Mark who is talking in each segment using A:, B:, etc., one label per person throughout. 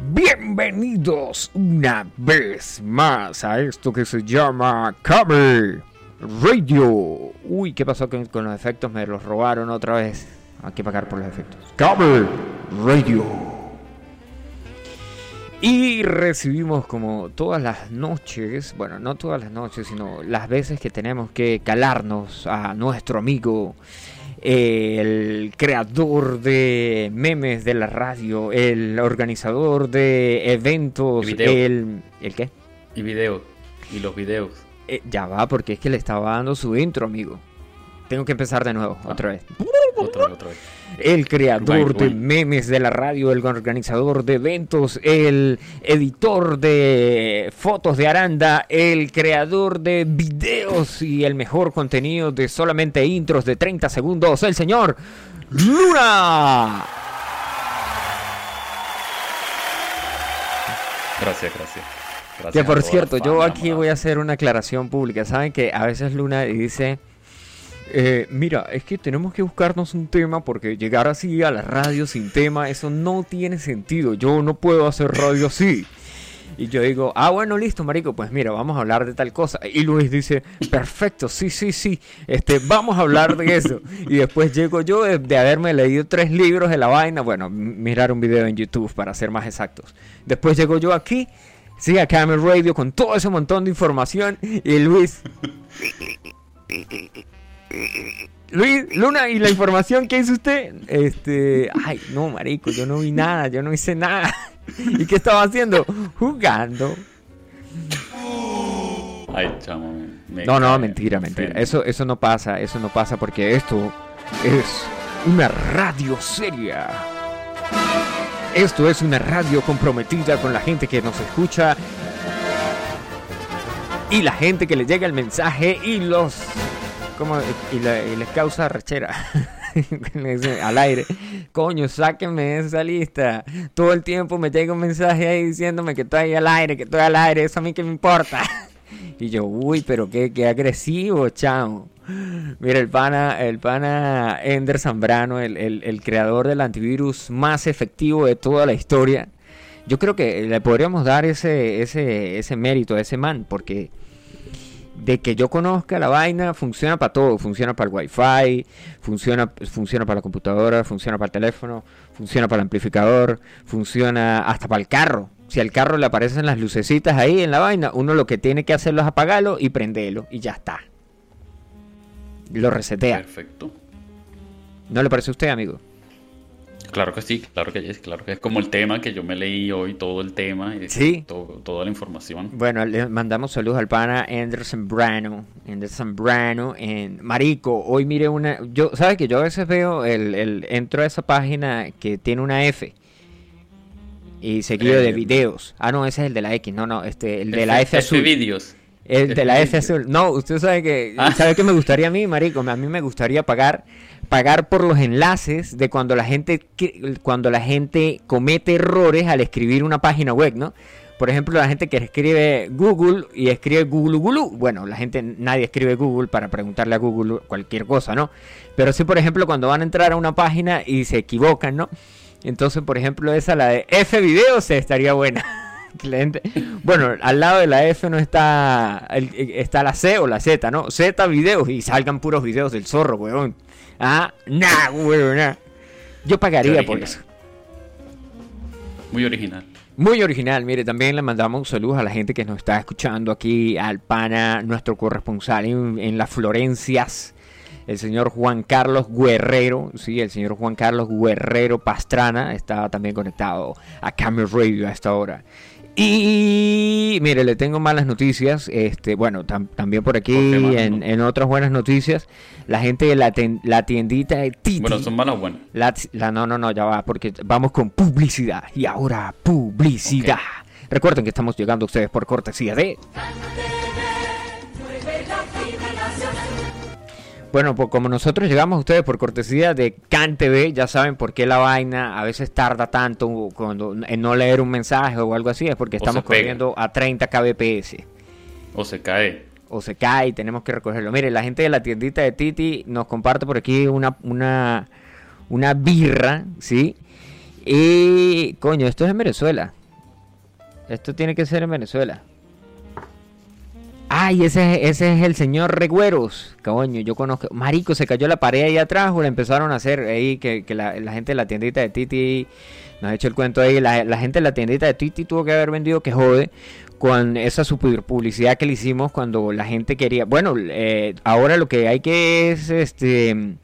A: Bienvenidos una vez más a esto que se llama Cover Radio. Uy, ¿qué pasó con, con los efectos? Me los robaron otra vez. Hay que pagar por los efectos. Cover Radio. Y recibimos como todas las noches, bueno, no todas las noches, sino las veces que tenemos que calarnos a nuestro amigo, el creador de memes de la radio, el organizador de eventos, el... ¿El qué?
B: Y video. Y los videos.
A: Eh, ya va, porque es que le estaba dando su intro, amigo. Tengo que empezar de nuevo,
B: Ah.
A: otra vez.
B: Otra vez, otra vez.
A: El creador
B: Right,
A: de
B: right.
A: memes de la radio, el organizador de eventos, el editor de fotos de Aranda, el creador de videos y el mejor contenido de solamente intros de 30 segundos, el señor Luna.
B: Gracias, gracias. Gracias
A: Que por cierto, yo aquí voy a hacer una aclaración pública. Saben que a veces Luna dice, eh, mira, es que tenemos que buscarnos un tema porque llegar así a la radio sin tema, eso no tiene sentido. Yo no puedo hacer radio así. Y yo digo, ah, bueno, listo, marico, pues mira, vamos a hablar de tal cosa. Y Luis dice, perfecto, sí, sí, sí, este, vamos a hablar de eso. Y después llego yo de, haberme leído tres libros de la vaina, bueno, mirar un video en YouTube para ser más exactos. Después llego yo aquí, sí, a Camel Radio con todo ese montón de información y Luis... Luis, Luna, ¿y la información que hizo usted? Este, ay, no, marico, yo no vi nada, yo no hice nada. ¿Y qué estaba haciendo? Jugando.
B: Ay, chamo. me
A: No, no, mentira,
B: me
A: mentira. Eso, eso no pasa, eso no pasa porque esto es una radio seria. Esto es una radio comprometida con la gente que nos escucha y la gente que le llega el mensaje y los y, la- y les causa rechera al aire. Coño, sáquenme esa lista. Todo el tiempo me llega un mensaje ahí diciéndome que estoy al aire, que estoy al aire. Eso a mí que me importa. Y yo, uy, pero qué, qué agresivo, chamo. Mira, el pana, el pana Ender Zambrano, el, el- el creador del antivirus más efectivo de toda la historia. Yo creo que le podríamos dar ese, ese, ese mérito a ese man, porque de que yo conozca la vaina, funciona para todo. Funciona para el wifi, funciona, funciona para la computadora, funciona para el teléfono, funciona para el amplificador, funciona hasta para el carro. Si al carro le aparecen las lucecitas ahí en la vaina, uno lo que tiene que hacerlo es apagarlo y prenderlo y ya está. Lo resetea.
B: Perfecto.
A: ¿No le parece a usted, amigo?
B: Claro que sí, claro que es, claro que es como el tema que yo me leí hoy, todo el tema, y
A: Sí.
B: todo- toda la información.
A: Bueno, le mandamos saludos al pana Ender Zambrano. Ender Zambrano en Marico. Hoy mire una. Yo, ¿sabes que yo a veces veo el, el entro a esa página que tiene una F y seguido de
B: Eh,
A: videos. Ah, no, ese es el de la X. No, no, este, el de la F
B: F
A: azul.
B: vídeos.
A: El de la F
B: F
A: azul. No, usted sabe que.
B: Ah.
A: ¿Sabe qué me gustaría a mí, Marico? A mí me gustaría pagar pagar por los enlaces de cuando la gente cuando la gente comete errores al escribir una página web, ¿no? Por ejemplo, la gente que escribe Google y escribe Google Google, bueno, la gente nadie escribe Google para preguntarle a Google cualquier cosa, ¿no? Pero sí, por ejemplo, cuando van a entrar a una página y se equivocan, ¿no? Entonces, por ejemplo, esa la de F videos estaría buena. Gente- Bueno, al lado de la F no está el- está la C o la Z, ¿no? Z videos y salgan puros videos del zorro, weón. Ah, nah, weón, nah. Yo pagaría por eso.
B: Muy original.
A: Muy original, mire, también le mandamos saludos a la gente que nos está escuchando aquí, al pana, nuestro corresponsal en, en las Florencias, el señor Juan Carlos Guerrero, sí, el señor Juan Carlos Guerrero Pastrana está también conectado a Camel Radio a esta hora. Y mire, le tengo malas noticias, este, bueno, tam- también por aquí
B: ¿Por
A: en,
B: no?
A: en otras buenas noticias, la gente de la, ten- la tiendita de Titi.
B: Bueno, son malas o buenas.
A: La, la- no, no, no, ya va, porque vamos con publicidad. Y ahora, publicidad. Recuerden que estamos llegando a ustedes por cortesía de. Bueno, pues como nosotros llegamos a ustedes por cortesía de Can TV, ya saben por qué la vaina a veces tarda tanto cuando en no leer un mensaje o algo así, es porque
B: O
A: estamos corriendo a 30 kbps
B: O se cae.
A: o se cae y tenemos que recogerlo. Mire, la gente de la tiendita de Titi nos comparte por aquí una, una, una birra, ¿sí? Y, coño, esto es en Venezuela. Esto tiene que ser en Venezuela. Ay, ese, ese es el señor Regüeros. Coño, yo conozco. Marico, se cayó la pared ahí atrás o la empezaron a hacer ahí que, que la, la gente de la tiendita de Titi nos ha hecho el cuento ahí. La, la gente de la tiendita de Titi tuvo que haber vendido que jode con esa super publicidad que le hicimos cuando la gente quería. Bueno, eh, ahora lo que hay que es este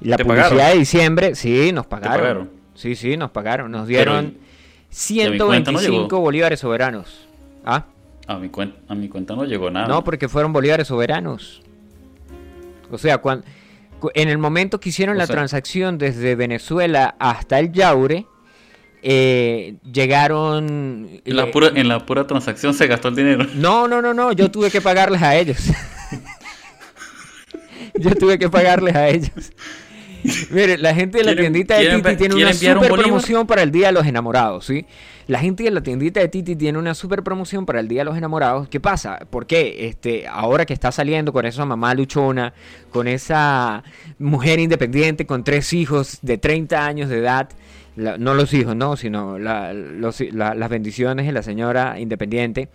A: la
B: ¿Te
A: publicidad
B: pagaron?
A: de diciembre. Sí, nos pagaron.
B: pagaron?
A: Sí, sí, nos pagaron. Nos
B: Pero,
A: dieron
B: ¿y a mi cuenta no
A: 125
B: llegó?
A: bolívares soberanos. ¿Ah?
B: A mi, cuenta, a mi cuenta no llegó nada.
A: No, porque fueron bolívares soberanos. O sea, cuan- cu- en el momento que hicieron
B: O
A: la
B: sea-
A: transacción desde Venezuela hasta el Yaure, eh, llegaron...
B: en, la
A: eh,
B: pura, en la pura transacción se gastó el dinero.
A: No, no, no, no, yo tuve que pagarles a ellos. yo tuve que pagarles a ellos. Mire, la gente de la
B: ¿Quieren-
A: tiendita de Titi tiene una super promoción para el Día de los Enamorados, ¿sí? La gente de la tiendita de Titi tiene una super promoción para el Día de los Enamorados. ¿Qué pasa? ¿Por qué? Este, ahora que está saliendo con esa mamá luchona, con esa mujer independiente con tres hijos de 30 años de edad, no los hijos, no, sino las bendiciones de la señora independiente,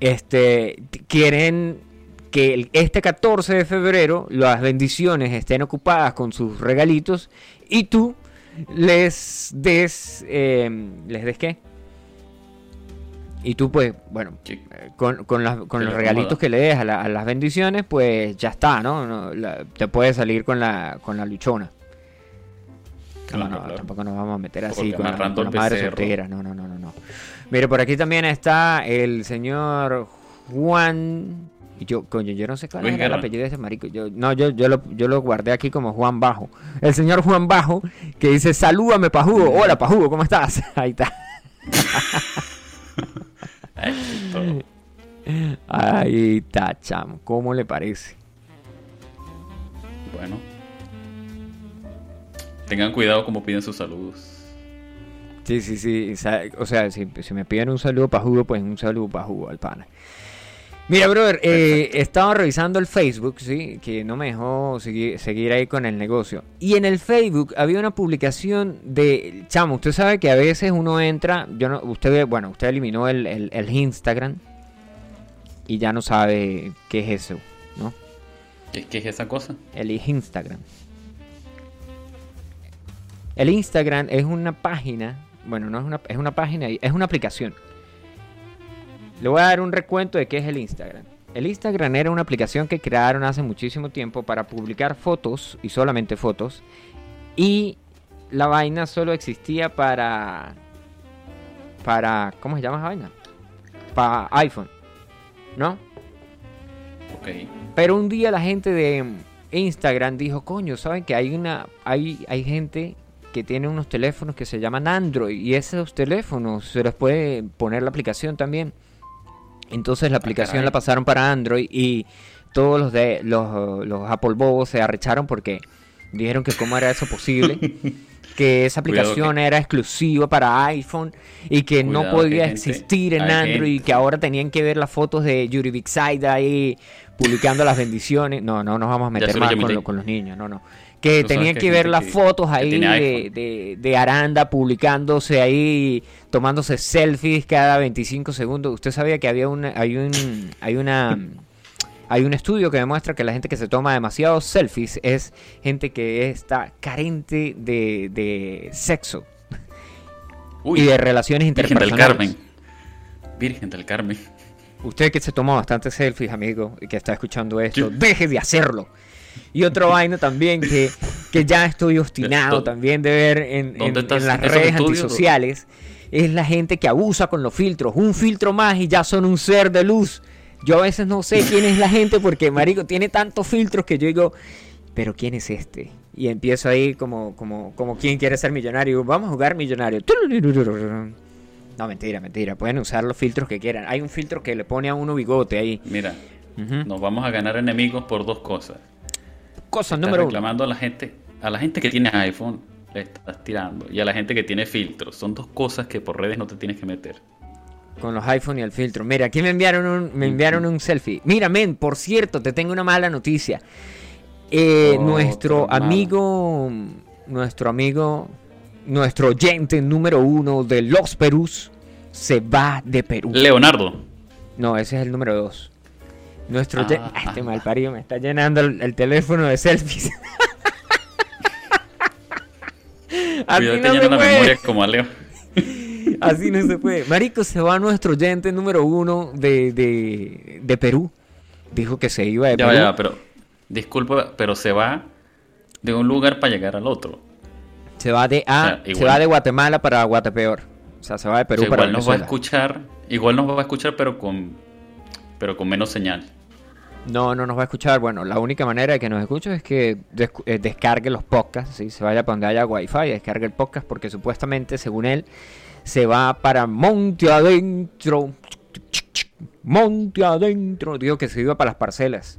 A: este, quieren que este 14 de febrero las bendiciones estén ocupadas con sus regalitos y tú les des, eh, les des qué? Y tú pues, bueno,
B: Sí.
A: con, con, las- con los regalitos que le des a, la- a las bendiciones, pues ya está, ¿no? No, la- te puedes salir con la, con la luchona. No,
B: Claro,
A: no,
B: claro.
A: tampoco nos vamos a meter así con, la, con
B: el
A: las madres
B: becerro.
A: solteras. No, no, no, no, no. Mire, por aquí también está el señor Juan. Y Yo, coño, yo no sé cuál
B: Luis
A: era el apellido de ese marico. Yo, no, yo, yo, lo, yo lo guardé aquí como Juan Bajo. El señor Juan Bajo, que dice, salúdame, Pajugo. Hola, Pajugo, ¿cómo estás? Ahí está. Ahí está, chamo. ¿Cómo le parece?
B: Bueno. Tengan cuidado como piden sus saludos.
A: Sí, sí, sí. O sea, si, si me piden un saludo para jugo, pues un saludo para jugo al pana. Mira, brother, eh, estaba revisando el Facebook, ¿sí? Que no me dejó seguir, seguir ahí con el negocio. Y en el Facebook había una publicación de... Chamo, usted sabe que a veces uno entra... yo no, Usted ve, bueno, usted eliminó el, el- el Instagram y ya no sabe qué es eso, ¿no?
B: ¿Qué, qué es esa cosa?
A: El Instagram. El Instagram es una página, bueno, no es una, es una página, es una aplicación. Le voy a dar un recuento de qué es el Instagram. El Instagram era una aplicación que crearon hace muchísimo tiempo para publicar fotos y solamente fotos. Y la vaina solo existía para... Para... ¿Cómo se llama esa vaina? Para iPhone. ¿No?
B: Ok.
A: Pero un día la gente de Instagram dijo, coño, ¿saben que hay una hay hay gente que tiene unos teléfonos que se llaman Android y esos teléfonos se les puede poner la aplicación también? Entonces la aplicación
B: caray.
A: la pasaron para Android y todos los de los, los Apple bobos se arrecharon porque dijeron que cómo era eso posible, que esa aplicación era exclusiva para iPhone y que no podía
B: que
A: existir en Android y que ahora tenían que ver las fotos de Yuri Big Side ahí publicando las bendiciones. No, no nos vamos a meter más con, lo- con los niños, no, no. Que tenían
B: que
A: ver las fotos ahí de, de, de Aranda publicándose ahí, tomándose selfies cada 25 segundos. Usted sabía que había una, hay un, hay una, hay un estudio que demuestra que la gente que se toma demasiados selfies es gente que está carente de, de sexo
B: Uy,
A: y de relaciones
B: Virgen del
A: interpersonales.
B: Carmen. Virgen del Carmen.
A: Usted que se tomó bastantes selfies, amigo, y que está escuchando esto, deje de hacerlo. Y otra vaina también que, que ya estoy obstinado
B: ¿Dó-
A: también de ver en, en- en las redes antisociales es la gente que abusa con los filtros. Un filtro más y ya son un ser de luz. Yo a veces no sé quién es la gente porque, marico, tiene tantos filtros que yo digo, pero ¿quién es este? Y empiezo ahí como, como, como quien quiere ser millonario. Vamos a jugar millonario. No, mentira, mentira. Pueden usar los filtros que quieran. Hay un filtro que le pone a uno bigote ahí.
B: Mira,
A: Ujú.
B: nos vamos a ganar enemigos por dos cosas.
A: Cosa
B: Estás
A: número uno.
B: reclamando a la gente, a la gente que tiene iPhone, le estás tirando. Y a la gente que tiene filtros. Son dos cosas que por redes no te tienes que meter.
A: Con los iPhone y el filtro. Mira, aquí me enviaron un, me enviaron un selfie. Mira, men, por cierto, te tengo una mala noticia. Eh, nuestro amigo, nuestro amigo, nuestro oyente número uno de Los Perús, se va de Perú.
B: Leonardo.
A: No, ese es el número dos. Nuestro...
B: Ah,
A: Ah, este malparido me está llenando el, el teléfono de selfies. Así
B: Cuidado
A: no
B: llena la memoria como a Leo.
A: Así no se puede. Marico, se va nuestro oyente número uno de, de, de Perú. Dijo que se iba de
B: Ya,
A: Perú.
B: ya, pero. Disculpa, pero se va de un lugar para llegar al otro.
A: Se va de ah,
B: O sea,
A: se va de Guatemala para Guatepeor. O sea, se va de Perú
B: O sea,
A: para
B: igual nos va a escuchar. Igual nos va a escuchar, pero con. Pero con menos señal.
A: No, no nos va a escuchar. Bueno, la única manera de que nos escuche es que eh, descargue los podcasts, ¿sí? se vaya para donde haya wifi y descargue el podcast porque supuestamente, según él, se va para Monte Adentro. Monte Adentro. Digo que se iba para las parcelas.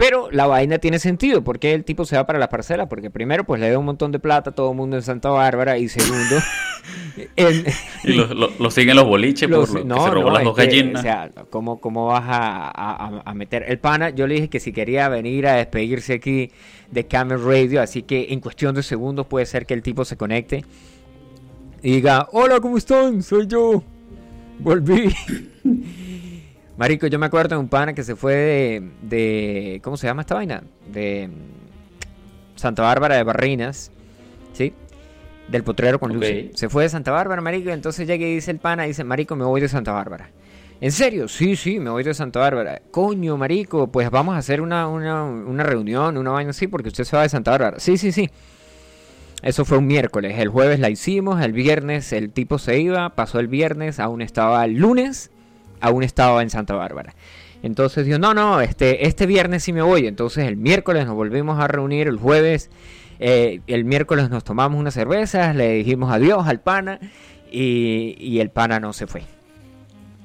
A: Pero la vaina tiene sentido. ¿Por qué el tipo se va para las parcelas? Porque primero, pues le da un montón de plata a todo el mundo en Santa Bárbara. Y segundo, en-
B: Y lo, lo- lo siguen los boliches
A: los-
B: por lo que se robó las
A: es
B: dos gallinas.
A: o sea, ¿cómo, cómo vas a- a meter el pana? Yo le dije que si quería venir a despedirse aquí de Camel Radio, así que en cuestión de segundos puede ser que el tipo se conecte y diga, hola, ¿cómo están? Soy yo. Volví. Marico, yo me acuerdo de un pana que se fue de, de- ¿cómo se llama esta vaina? De mm, Santa Bárbara de Barrinas, ¿sí? Del potrero con
B: Ok.
A: Lucy. Se fue de Santa Bárbara, marico, y entonces llega y dice el pana, dice, marico, me voy de Santa Bárbara. ¿En serio? Sí, sí, me voy de Santa Bárbara. Coño, marico, pues vamos a hacer una, una, una reunión, una vaina así, porque usted se va de Santa Bárbara. Sí, sí, sí. Eso fue un miércoles. El jueves la hicimos, el viernes el tipo se iba, pasó el viernes, aún estaba el lunes, aún estaba en Santa Bárbara. Entonces dijo, no, no, este, este viernes sí me voy. Entonces el miércoles nos volvimos a reunir, el jueves, eh, el miércoles nos tomamos unas cervezas, le dijimos adiós al pana y, y el pana no se fue.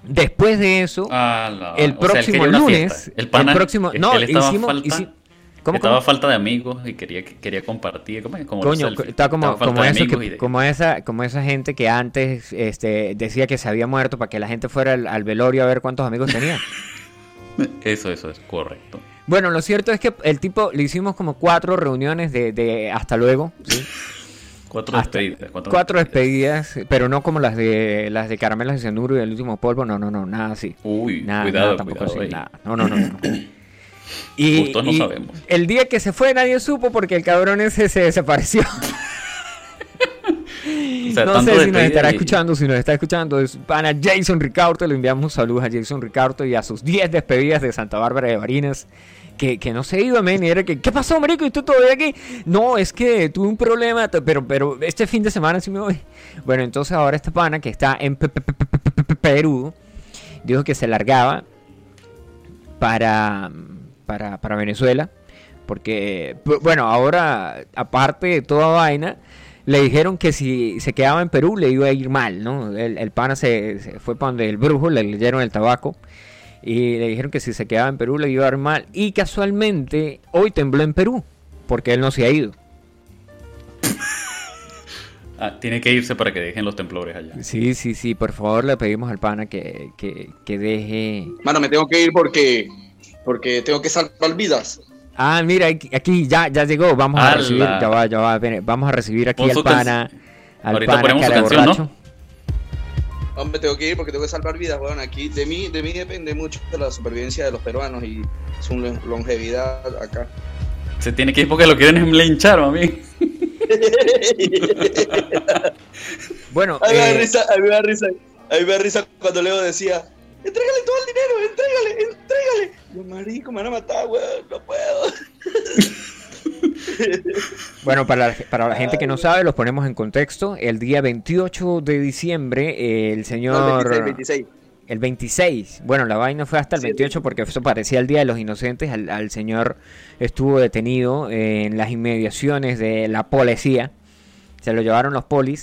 A: Después de eso,
B: Ah,
A: el
B: o sea, él
A: próximo lunes.
B: El pana,
A: el próximo, no, hicimos, ¿cómo,
B: estaba
A: cómo?
B: falta de amigos y quería, quería compartir. ¿Cómo es? Como
A: Coño, está como,
B: Estaba
A: como eso que-
B: de-
A: como esa, como esa gente que antes este, decía que se había muerto para que la gente fuera al, al velorio a ver cuántos amigos tenía.
B: Eso, eso es correcto.
A: Bueno, lo cierto es que el tipo le hicimos como cuatro reuniones de, de hasta luego, ¿sí?
B: Cuatro despedidas. Cuatro,
A: cuatro despedidas, pero no como las de las de caramelos de cianuro y el último polvo, no, no, no, nada así.
B: Uy,
A: Nada,
B: cuidado,
A: nada, tampoco
B: cuidado
A: así, nada. No, no, no, no. Y,
B: Justos no
A: y
B: sabemos.
A: el día que se fue nadie supo porque el cabrón ese se desapareció.
B: O sea,
A: no sé si nos estará
B: y-
A: escuchando, si nos está escuchando, es pana Jason Ricardo, le enviamos un saludo a Jason Ricardo y a sus 10 despedidas de Santa Bárbara de Barinas, que, que no se iba, men, y era que, ¿qué pasó, marico? ¿Y tú todavía aquí? No, es que tuve un problema, pero, pero este fin de semana sí me voy. Bueno, entonces ahora esta pana que está en Pe- Pe- Pe- Pe- Pe- Pe- Perú, dijo que se largaba para, para, para Venezuela, porque, bu- bueno, ahora, aparte de toda vaina, le dijeron que si se quedaba en Perú le iba a ir mal, ¿no? El, el pana se, se fue para donde el brujo, le leyeron el tabaco y le dijeron que si se quedaba en Perú le iba a ir mal. Y casualmente hoy tembló en Perú, porque él no se ha ido.
B: Ah, tiene que irse para que dejen los temblores allá.
A: Sí, sí, sí, por favor le pedimos al pana que, que, que deje...
C: Mano, me tengo que ir porque porque tengo que salvar vidas.
A: Ah, mira, aquí, ya, ya llegó, vamos a recibir, ya va, ya va, ven, vamos a recibir aquí al pana, al
B: Ahorita
A: pana
B: ponemos su
A: cara
B: canción, ¿no?
C: Hombre, tengo que ir porque tengo que salvar vidas, weón. Aquí de mí, de mí depende mucho de la supervivencia de los peruanos y su lon- longevidad acá.
B: Se tiene que ir porque lo quieren linchar, mami.
A: Bueno,
C: A mí me da
A: eh,
C: risa, a mí me da risa, a mí me da risa cuando Leo decía, entrégale todo el dinero, entrégale, entrégale. Yo, marico, me van a matar, weón, no puedo.
A: Bueno, para la, para la gente que no sabe, los ponemos en contexto. El día 28 de diciembre, el
C: No,
A: señor...
C: el 26, 26.
A: El 26. Bueno, la vaina fue hasta el
C: Sí,
A: 28 porque eso parecía el Día de los Inocentes. Al, al señor estuvo detenido en las inmediaciones de la policía. Se lo llevaron los polis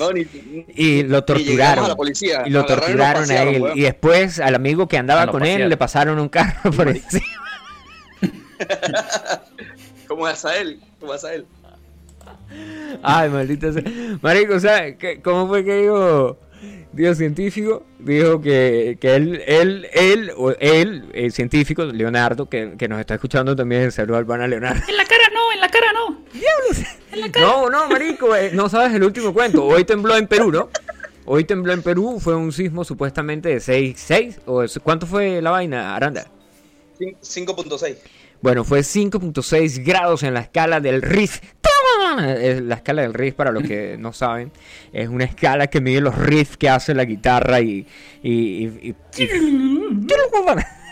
A: y lo torturaron.
C: a la policía.
A: Y lo
C: y nos
A: torturaron a él.
C: weón.
A: Y después al amigo que andaba
B: lo
A: con él le pasaron un carro por encima.
C: ¿Cómo es a él? ¿Cómo es a él?
A: Ay, maldita sea. Marico, ¿sabes qué- cómo fue que dijo? Dijo científico, dijo que, que él, él, él, o él, el científico, Leonardo, que, que nos está escuchando también, saludo al pana Leonardo.
B: En la cara no, en la cara no.
A: No, no, marico, eh, no sabes el último cuento. Hoy tembló en Perú, ¿no? Hoy tembló en Perú, fue un sismo supuestamente de 6.6. ¿O es- ¿Cuánto fue la vaina, Aranda?
C: Cin- 5.6.
A: Bueno, fue 5.6 grados en la escala del Rift. La escala del Rift, para los que no saben, es una escala que mide los riffs que hace la guitarra y... y, y- y-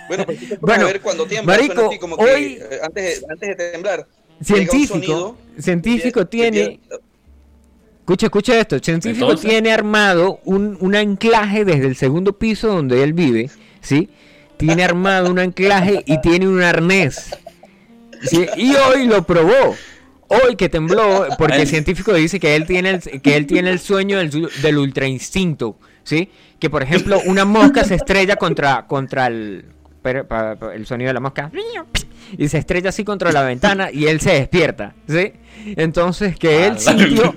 C: Bueno,
A: Bueno,
C: a ver cuando tiembla,
A: marico,
C: suena así como que,
A: hoy-
C: eh, antes, de, antes de temblar.
A: científico,
C: sonido,
A: científico tiene... Escucha, escucha esto. El científico
B: Entonces-
A: tiene armado un, un anclaje desde el segundo piso donde él vive, ¿sí? Tiene armado un anclaje y tiene un arnés. ¿sí? Y hoy lo probó. Hoy que tembló, porque el científico dice que él tiene el, que él tiene el sueño del, del ultra instinto, ¿sí? Que por ejemplo una mosca se estrella contra, contra el, pero- pa- pa- el sonido de la mosca y se estrella así contra la ventana y él se despierta, ¿sí? Entonces que él
B: Ah,
A: sintió...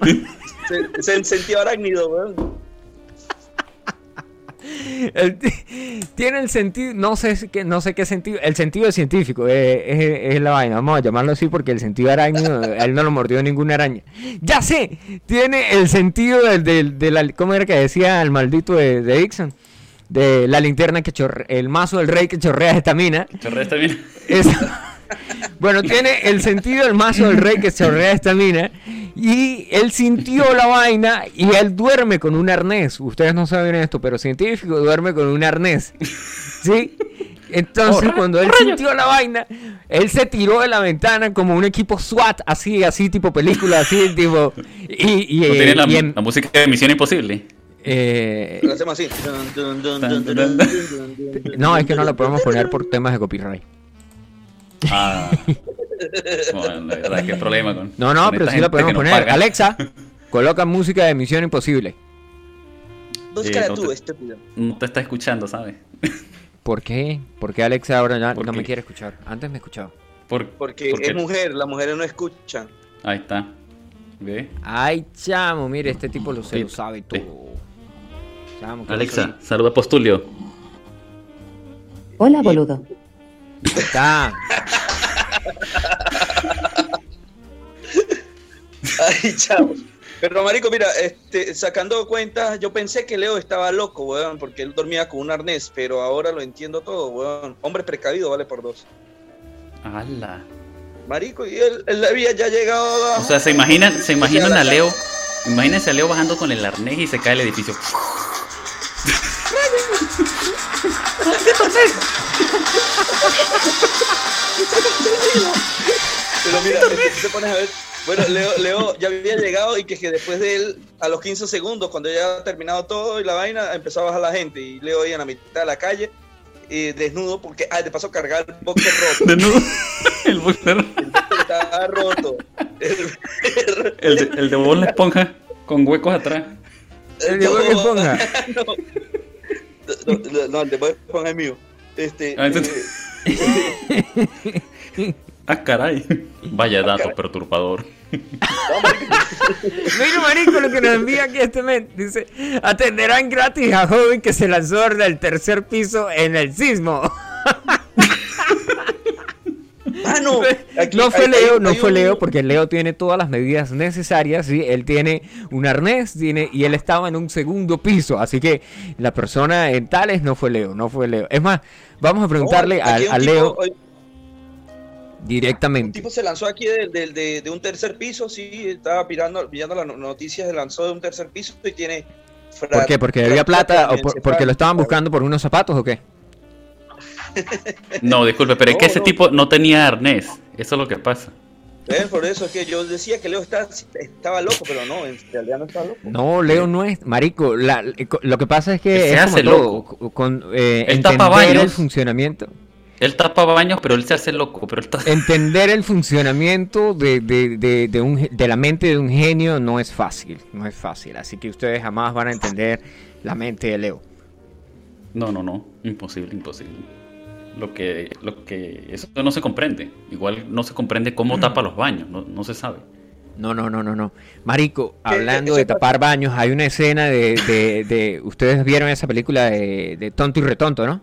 C: Se, se sentido arácnido, weón.
A: El ti- tiene el sentido, no sé qué, no sé qué sentido, el sentido científico eh, es, es la vaina, vamos a llamarlo así porque el sentido arácnido, a él no lo mordió ninguna araña. Ya sé, tiene el sentido del, del- de la, ¿cómo era que decía el maldito de, de Dixon? De la linterna que chorrea, el mazo del rey que chorrea estamina.
B: Chorrea está bien.
A: Es- bueno, tiene el sentido del mazo del rey que chorrea estamina. Y él sintió la vaina y él duerme con un arnés. Ustedes no saben esto, pero científico duerme con un arnés. ¿Sí? Entonces,
B: Oh,
A: cuando él sintió la vaina, él se tiró de la ventana como un equipo SWAT, así, así, tipo película, así, tipo. Y, y,
B: ¿No
A: eh,
B: tiene la,
A: y en-
B: la música de Misión Imposible?
A: eh,
C: Lo hacemos así.
A: no, es que no lo podemos poner por temas de copyright.
B: Ah. Bueno, la verdad, qué problema con.
A: No, no,
B: con
A: pero sí la podemos poner.
B: paga.
A: Alexa, coloca música de Misión Imposible.
C: Búscala
B: Eh, no
C: tú,
B: te-
C: estúpido.
B: No te está escuchando, ¿sabes?
A: ¿Por qué? ¿Por qué Alexa ahora ya
B: ¿Por
A: no me quiere escuchar? Antes me escuchaba.
B: Por,
C: Porque es mujer, las mujeres no escuchan.
B: Ahí está. ¿Ve?
A: Ay, chamo, mire, este tipo lo, se lo
B: Sí,
A: sabe todo. Chamo, ¿qué
B: Alexa, saluda a Postulio.
D: Hola, boludo.
A: Ahí está.
C: Ay, chao. Pero marico, mira, este, sacando cuentas, yo pensé que Leo estaba loco, weón, porque él dormía con un arnés, pero ahora lo entiendo todo, weón. Hombre precavido vale por dos.
B: ¡Hala!
C: Marico, y él, él había ya llegado abajo.
B: O sea, se imaginan, se imaginan a Leo. Imagínense a Leo bajando con el arnés y se cae el edificio.
C: Pero mira, este, te pones a ver. Bueno, Leo, Leo ya había llegado y que, que después de él, a los 15 segundos, cuando ya ha terminado todo y la vaina, empezó a bajar la gente. Y Leo ahí en la mitad de la calle, eh, desnudo, porque, ah, de paso cargar el boxer roto.
B: Desnudo. El boxer.
C: Estaba roto. El-
B: El de, el de la esponja con huecos atrás.
A: El de Bob Esponja.
C: No, no, no, de Bob Esponja es mío. Este,
B: Ah, entonces-
C: eh,
B: Ah, caray. Vaya dato perturbador.
A: Mira, marico, lo que nos envía aquí este men. Dice, atenderán gratis a joven que se lanzó del tercer piso en el sismo.
C: Ah, no. Aquí
A: no fue
C: hay-
A: Leo,
C: hay-
A: no
C: hay
A: fue
C: un-
A: Leo, porque Leo tiene todas las medidas necesarias, ¿sí? Él tiene un arnés, tiene, y él estaba en un segundo piso, así que la persona en tales no fue Leo, no fue Leo. Es más, vamos a preguntarle
C: No,
A: a,
C: tipo-
A: Leo
C: hay- Un
A: directamente.
C: tipo se lanzó aquí de, de- de- de un tercer piso, sí, estaba pirando, pillando las no- noticias, se lanzó de un tercer piso y tiene...
A: ¿Por qué? ¿Porque había plata o por- porque lo estaban buscando por unos zapatos o qué?
B: No, disculpe, pero es que
C: No,
B: ese
C: no.
B: tipo no tenía arnés. Eso es lo que pasa.
C: ¿Ves? Por eso es que yo decía que Leo está- estaba loco, pero no, en realidad no estaba loco.
A: No, Leo no es, marico, la- lo que pasa es que
B: Se
A: es como
B: hace
A: todo,
B: loco.
A: con eh,
B: Él tapa
A: entender el
B: baños.
A: funcionamiento.
B: Él tapa baños, pero él se hace loco. Pero él
A: entender el funcionamiento de, de, de, de un, de la mente de un genio no es fácil, no es fácil. Así que ustedes jamás van a entender la mente de Leo.
B: No, no, no. Imposible, imposible. Lo que, lo que, eso no se comprende. Igual no se comprende cómo tapa los baños. No, no se sabe.
A: No, no, no, no, no. Marico,
C: ¿Qué-
A: hablando de tapar baños, hay una escena de, de, de- ustedes vieron esa película de, de Tonto y Retonto, ¿no?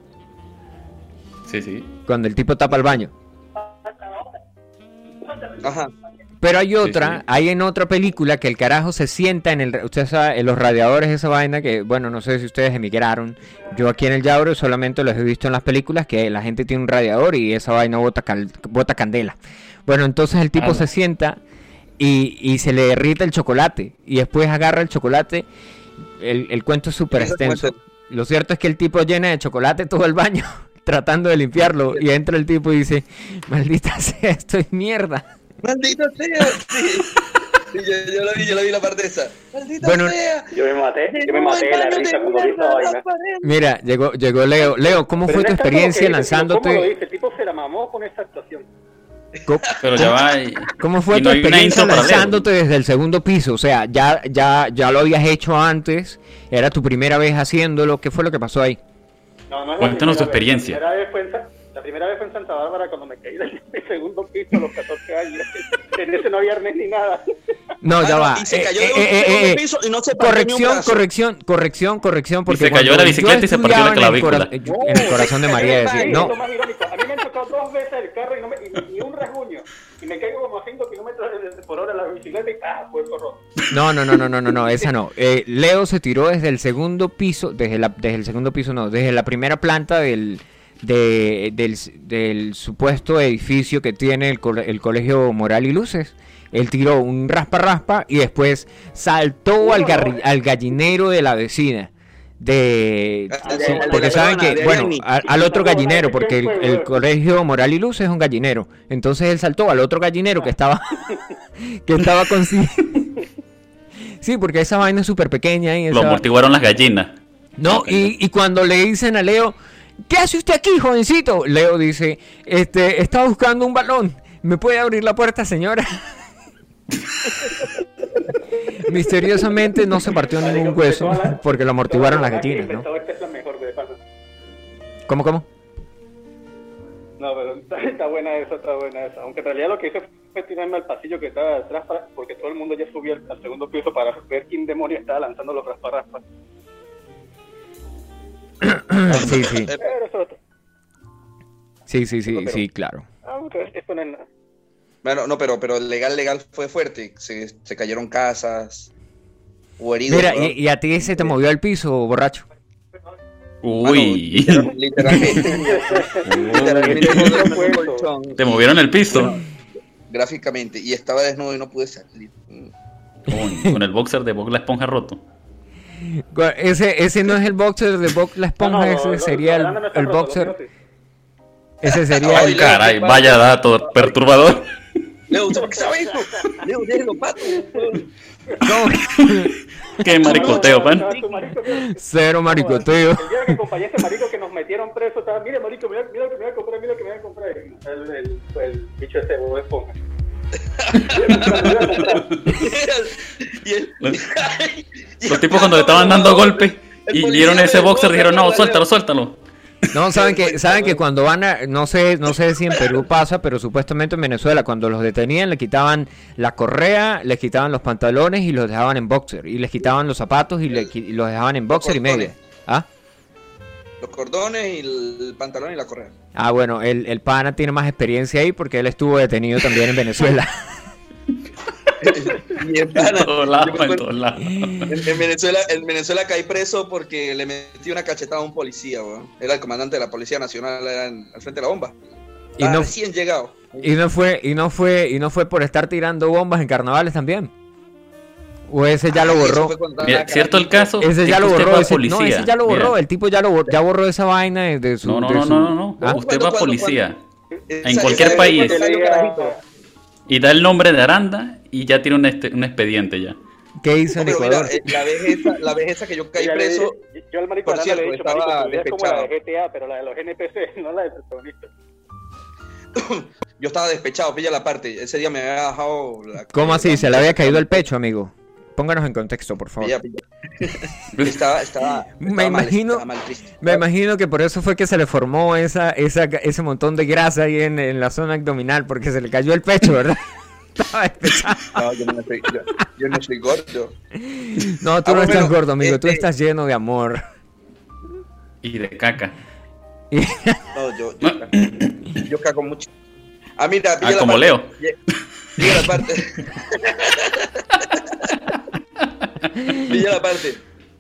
B: Sí, sí.
A: Cuando el tipo tapa el baño.
C: Ajá.
A: Pero hay otra,
B: sí.
A: hay en otra película que el carajo se sienta en el, usted sabe, en los radiadores esa vaina que, bueno, no sé si ustedes emigraron. Yo aquí en el Yauro solamente los he visto en las películas que la gente tiene un radiador y esa vaina bota, cal- bota candela. Bueno, entonces el tipo
B: Ah.
A: se sienta y, y se le derrita el chocolate y después agarra el chocolate. El, el cuento es súper extenso.
C: cuento-
A: Lo cierto es que el tipo llena de chocolate todo el baño tratando de limpiarlo y entra el tipo y dice, maldita sea, esto es mierda.
C: ¡Maldita sea! Sí, Sí, yo, yo lo vi, yo lo vi la parte esa. ¡Maldita
A: Bueno,
C: sea!
D: Yo me maté, yo me maté la risa cuando vi esa vaina.
A: Mira, llegó, llegó Leo. Leo, ¿cómo
D: Pero
A: fue tu
D: es tanto lo que
A: experiencia
D: dice, sino ¿Cómo lo
A: lanzándote?
D: dice? El tipo se la mamó con esa actuación.
B: Pero ya va. y-
A: ¿Cómo fue
B: y
A: tu
B: no
A: experiencia lanzándote desde el segundo piso? O sea, ya, ya, ya lo habías hecho antes, era tu primera vez haciéndolo. ¿Qué fue lo que pasó ahí?
D: No, no es
B: Cuéntanos tu
D: vez.
B: experiencia.
D: La primera, vez la primera vez fue en Santa Bárbara cuando me caí del segundo piso a los 14 años. En ese no había arnés ni nada.
A: No,
C: Ah,
A: ya
C: no,
A: va.
C: Y se
A: Eh,
C: cayó
A: eh,
C: de un
A: eh, eh,
C: segundo piso y no se partió ni un
A: Corrección, corrección, corrección, corrección. Porque
B: se cayó de la bicicleta y se partió la
A: estudiaba en el cora-
B: clavícula.
A: En el corazón de María.
D: Ay,
A: decía,
D: es
A: no,
D: lo más irónico. A mí me han chocado dos veces el carro y, no me, y, y un rasguño. Y me caigo como a 5 kilómetros por hora en la bicicleta y ¡ah! Pues corro.
A: No, no, no, no, no, no, no, esa no. Eh, Leo se tiró desde el segundo piso, desde, la, desde el segundo piso, no, desde la primera planta del, de- del, del supuesto edificio que tiene el, el colegio Moral y Luces. Él tiró un raspa-raspa y después saltó al, garri- al gallinero de la vecina. De,
C: Ah,
A: sí,
C: de- de
A: porque saben que, bueno, al otro gallinero,
D: ¿de
A: porque el, colegio Moral y Luces es un gallinero. Entonces él saltó al otro gallinero que estaba, que estaba con Sí, porque esa vaina es súper pequeña y
B: Lo amortiguaron las gallinas.
A: No, y, y cuando le dicen a Leo, ¿qué hace usted aquí, jovencito? Leo dice, este, está buscando un balón. ¿Me puede abrir la puerta, señora? Misteriosamente no se partió ningún hueso porque lo amortiguaron las gallinas, ¿no? ¿Cómo, cómo?
D: No, pero está, está buena esa, está buena esa. Aunque en realidad lo que hice fue tirarme al pasillo que estaba atrás para, porque todo el mundo ya subió al, al segundo piso para ver quién demonio estaba lanzando los rasparraspas.
A: Sí, sí,
D: Pero eso otro.
A: sí, sí, sí, sí, claro.
D: Ah.
C: Bueno, no, pero, pero legal, legal fue fuerte. Se, se cayeron casas. Hubo heridos.
A: Mira,
C: ¿no?
A: y, y a ti se te movió el piso, borracho.
B: Uy.
C: literal- literalmente. literalmente
B: Te movieron el piso.
C: gráficamente. Y estaba desnudo y no pude salir.
B: Uy, con el boxer de Bob la esponja roto.
A: Ese, ese no es el boxer de Bob la esponja,
D: No, no,
A: ese sería el,
D: no
A: el boxer. Ese sería
C: Ay,
A: el...
B: Caray, vaya dato perturbador.
C: Leo, ¿usted por qué sabe esto? Leo, déjelo, pato.
B: Qué maricoteo, pan.
D: No.
A: Cero maricoteo.
D: El día que acompañé a ese marico que nos metieron preso, estaba, mire marico, mira, mira lo que me voy a comprar, mira lo que me voy a comprar. El, el, el bicho ese, Bob Esponja.
C: Y
B: Los tipos cuando le estaban dando golpes y vieron ese boxer dijeron, no, suéltalo,
C: Leo".
B: suéltalo.
A: No, saben que, saben que cuando van a, no sé, no sé si en Perú pasa, pero supuestamente en Venezuela, cuando los detenían, le quitaban la correa, les quitaban los pantalones y los dejaban en boxer. Y les quitaban los zapatos y, le y los dejaban en boxer y media. ¿Ah?
C: Los cordones y el pantalón y la correa.
A: Ah, bueno, el, el pana tiene más experiencia ahí porque él estuvo detenido también en Venezuela.
C: Y en
B: En
C: pana,
B: todos lados,
C: yo me
B: en
C: acuerdo-
B: todos lados.
C: En, en Venezuela, en Venezuela caí preso porque le metí una cachetada a un policía, weón. Era el comandante de la Policía Nacional era en- al frente de la bomba.
A: Y no,
C: recién llegado.
A: y no fue, y no fue, y no fue por estar tirando bombas en carnavales también. O ese ya lo
C: eso
A: borró.
B: Mira, cierto el caso.
A: Ese
B: es
A: ya lo borró. Ese, no,
B: policía.
A: ese ya lo
B: Mira.
A: borró. El tipo ya lo bor- ya borró esa vaina de, de su.
B: No, no,
A: de
B: no,
A: su-
B: no, no, no.
A: ¿Ah?
B: Usted va a policía en
C: esa-
B: cualquier
C: esa-
B: país. y da el nombre de Aranda y ya tiene un, este- un expediente ya.
A: ¿Qué hizo en Ecuador?
C: mira, eh, la vez esa, la vez esa que yo caí
D: le-
C: preso,
D: yo- al marico
C: por cierto,
D: le he dicho,
C: estaba
D: marico, como la de. GTA, pero la de los NPC, no la de protagonista.
C: yo estaba despechado, pilla la parte. Ese día me había bajado la...
A: ¿Cómo así? Se le había caído el pecho, amigo. Pónganos en contexto, por favor.
C: Pilla, pilla. Estaba, estaba,
A: Me
C: estaba mal,
A: imagino-
C: estaba mal, triste.
A: Me imagino que por eso fue que se le formó esa, esa, ese montón de grasa ahí en, en la zona abdominal, porque se le cayó el pecho, ¿verdad? Estaba despechado.
C: No, yo no soy, yo, yo no soy gordo.
A: No, tú
C: Ah,
A: no estás
C: bueno,
A: gordo, amigo. Tú
C: este-
A: estás lleno de amor.
B: Y de caca.
C: No, yo, yo, yo cago mucho. Ah, mira,
B: Ah, como
C: parte.
B: Leo.
C: Lle- Pilla la parte. Pilla la parte.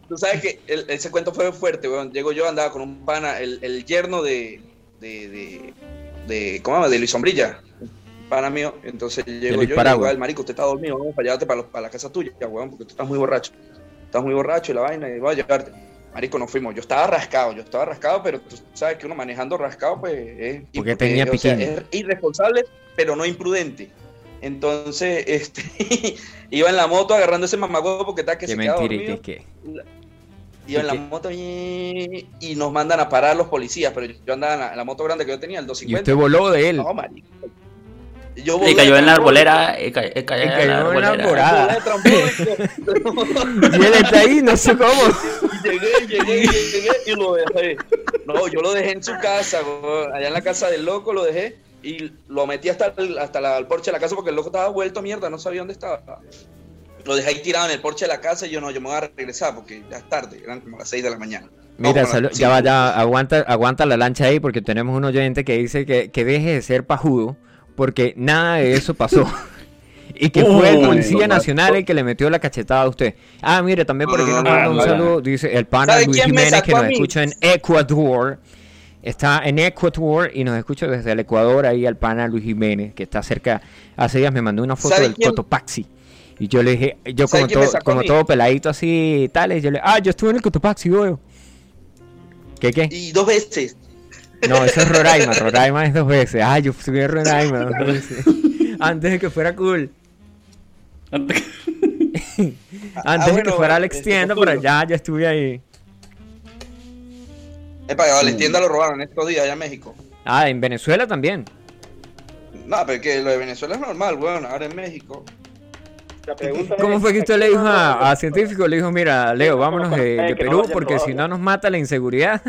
C: Tú sabes que el- ese cuento fue fuerte, weón. Llego yo, andaba con un pana, el, el yerno de, de, de, de- ¿cómo se llama? De Luis Sombrilla, pana mío. Entonces llego yo y al marico, usted está dormido, vamos para llevarte para, los- para la casa tuya, weón, porque tú estás muy borracho. Estás muy borracho y la vaina, y voy a llevarte. Marico, nos fuimos. Yo estaba rascado, yo estaba rascado, pero tú sabes que uno manejando rascado, pues es,
A: Porque tenía
C: o sea,
A: piquiño.
C: es irresponsable, pero no imprudente. Entonces, este, iba en la moto agarrando ese mamagüevo porque está que
A: Qué
C: se quedaba
A: mentira, y
C: dormido.
A: que, que
C: Iba en la
A: ¿Y
C: moto y, y nos mandan a parar los policías, pero yo andaba en la, en la moto grande que yo tenía, el
A: Y
C: 250.
A: usted voló de él.
C: No, marico. Yo
B: Y cayó en la arbolera. Y ca- y cayó
A: Y
B: en
A: cayó
B: la
A: en la
B: arbolera.
A: Y él está ahí, no sé cómo.
C: llegué, llegué, llegué y lo dejé. No, yo lo dejé en su casa, allá en la casa del loco lo dejé y lo metí hasta el, hasta la, el porche de la casa porque el loco estaba vuelto a mierda, no sabía dónde estaba. Lo dejé ahí tirado en el porche de la casa y yo no, yo me voy a regresar porque ya es tarde, eran como las 6 de la mañana. No,
A: Mira,
C: las
A: ya va, ya, aguanta, aguanta la lancha ahí porque tenemos un oyente que dice que, que deje de ser pajudo porque nada de eso pasó. Y que fue el Policía
C: no,
A: Nacional el que le metió la cachetada a usted. Ah, mire, también por aquí nos
C: Ah,
A: manda un saludo. Dice el pana
C: ¿Sabe
A: Luis Jiménez que nos escucha en Ecuador. Está en Ecuador y nos escucha desde el Ecuador ahí al pana Luis Jiménez, que está cerca. Hace días me mandó una foto
C: ¿Sabe
A: del
C: quién?
A: Cotopaxi. Y yo le dije, yo
C: ¿Sabe
A: como todo, como todo peladito así y tal, y yo le, ah, yo estuve en el Cotopaxi, weón. ¿Qué qué?
C: Y dos veces.
A: No, eso es Roraima. Roraima es dos veces. Ah, yo subí a Roraima dos veces. Antes de que fuera cool. Antes
C: Ah,
A: de que
C: bueno,
A: fuera la
C: este, Julio.
A: pero ya, ya estuve ahí.
C: Epa, que a la tienda lo robaron estos días allá en México.
A: Ah, en Venezuela también.
C: No, pero que lo de Venezuela es normal, weón, ahora en México.
D: La pregunta
A: ¿Cómo
D: es,
A: fue que usted le dijo a, a científico? Le dijo, mira, Leo, vámonos de,
D: que
A: Perú porque si no nos mata la inseguridad.